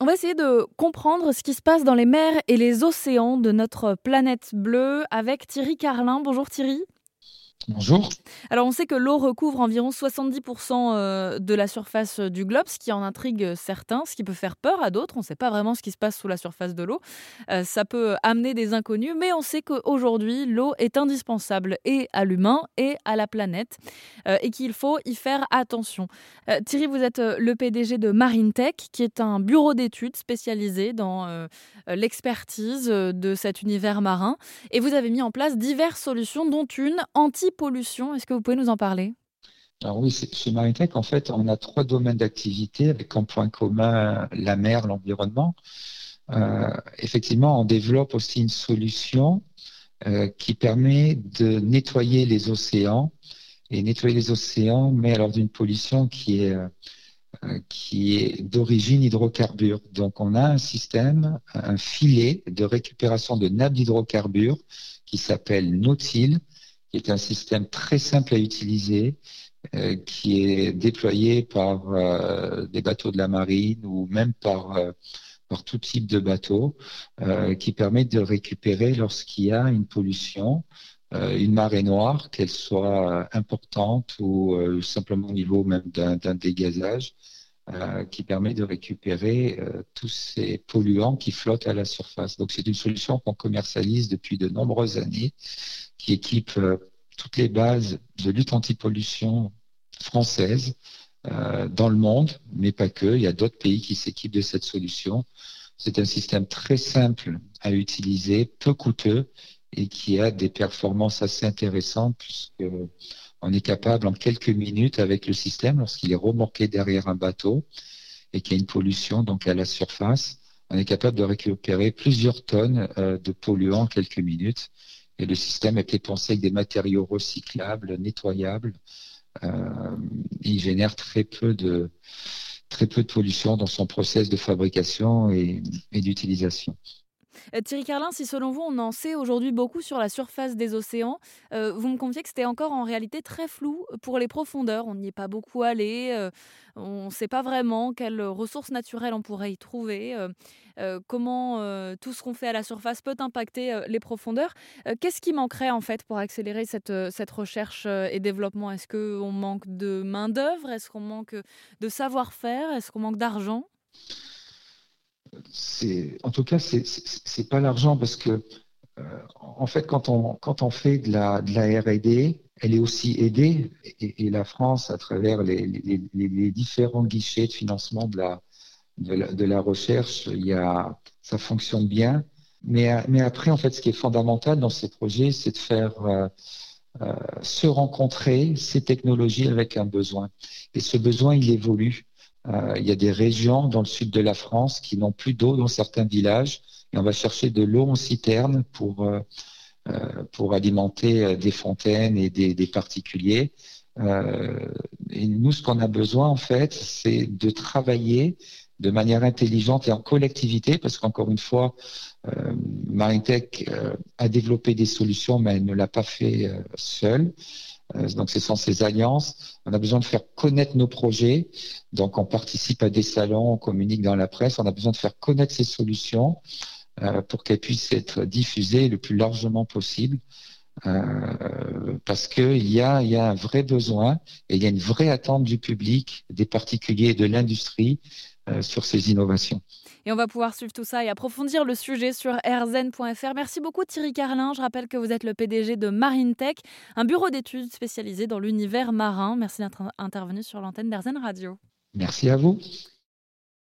On va essayer de comprendre ce qui se passe dans les mers et les océans de notre planète bleue avec Thierry Carlin. Bonjour Thierry. Bonjour. Alors on sait que l'eau recouvre environ 70% euh, de la surface euh, du globe, ce qui en intrigue certains, ce qui peut faire peur à d'autres. On ne sait pas vraiment ce qui se passe sous la surface de l'eau. Euh, ça peut amener des inconnus, mais on sait qu'aujourd'hui l'eau est indispensable et à l'humain et à la planète et qu'il faut y faire attention. Thierry, vous êtes le PDG de MarineTech, qui est un bureau d'études spécialisé dans l'expertise de cet univers marin, et vous avez mis en place diverses solutions, dont une anti pollution. Est-ce que vous pouvez nous en parler? Alors oui, chez Maritech, en fait, on a trois domaines d'activité avec en point commun la mer, l'environnement. Euh, effectivement, on développe aussi une solution euh, qui permet de nettoyer les océans et nettoyer les océans, mais alors d'une pollution qui est euh, est d'origine hydrocarbure. Donc, on a un système, un filet de récupération de nappes d'hydrocarbures qui s'appelle Nautil, qui est un système très simple à utiliser, euh, qui est déployé par euh, des bateaux de la marine ou même par, euh, par tout type de bateau, qui permet de récupérer lorsqu'il y a une pollution, une marée noire, qu'elle soit importante ou simplement au niveau même d'un dégazage. Qui permet de récupérer tous ces polluants qui flottent à la surface. Donc c'est une solution qu'on commercialise depuis de nombreuses années qui équipe euh, toutes les bases de lutte anti-pollution française euh, dans le monde, mais pas que. Il y a d'autres pays qui s'équipent de cette solution. C'est un système très simple à utiliser, peu coûteux et qui a des performances assez intéressantes puisqu'on est capable en quelques minutes avec le système, lorsqu'il est remorqué derrière un bateau et qu'il y a une pollution donc à la surface, on est capable de récupérer plusieurs tonnes euh, de polluants en quelques minutes. Et le système été pensé avec des matériaux recyclables, nettoyables. Euh, il génère très peu de très peu de pollution dans son process de fabrication et, d'utilisation. Euh, Thierry Carlin, si selon vous, on en sait aujourd'hui beaucoup sur la surface des océans, euh, vous me confiez que c'était encore en réalité très flou pour les profondeurs. On n'y est pas beaucoup allé, on ne sait pas vraiment quelles ressources naturelles on pourrait y trouver. Euh, comment euh, tout ce qu'on fait à la surface peut impacter euh, les profondeurs. Qu'est-ce qui manquerait en fait pour accélérer cette, cette recherche et développement? Est-ce qu'on manque de main-d'œuvre? Est-ce qu'on manque de savoir-faire? Est-ce qu'on manque d'argent? En tout cas, c'est n'est pas l'argent parce que en fait, quand on, fait de la, R&D, elle est aussi aidée et, la France, à travers les, différents guichets de financement de la, recherche, ça fonctionne bien. Mais, mais après, en fait, ce qui est fondamental dans ces projets, c'est de faire euh, euh, se rencontrer ces technologies avec un besoin. Et ce besoin, il évolue. Euh, il y a des régions dans le sud de la France qui n'ont plus d'eau dans certains villages, et on va chercher de l'eau en citerne pour pour alimenter des fontaines et des, particuliers. et nous, ce qu'on a besoin, en fait, c'est de travailler de manière intelligente et en collectivité, parce qu'encore une fois, euh, MarineTech euh, a développé des solutions, mais elle ne l'a pas fait euh, seule. Euh, donc, ce sont ces alliances. On a besoin de faire connaître nos projets. Donc, on participe à des salons, on communique dans la presse. On a besoin de faire connaître ces solutions pour qu'elles puissent être diffusées le plus largement possible. parce qu'il y a, un vrai besoin et il y a une vraie attente du public, des particuliers de l'industrie euh, sur ces innovations. Et on va pouvoir suivre tout ça et approfondir le sujet sur rzn.fr. Merci beaucoup Thierry Carlin. Je rappelle que vous êtes le PDG de MarineTech, un bureau d'études spécialisé dans l'univers marin. Merci d'être intervenu sur l'antenne d'RZN Radio. Merci à vous.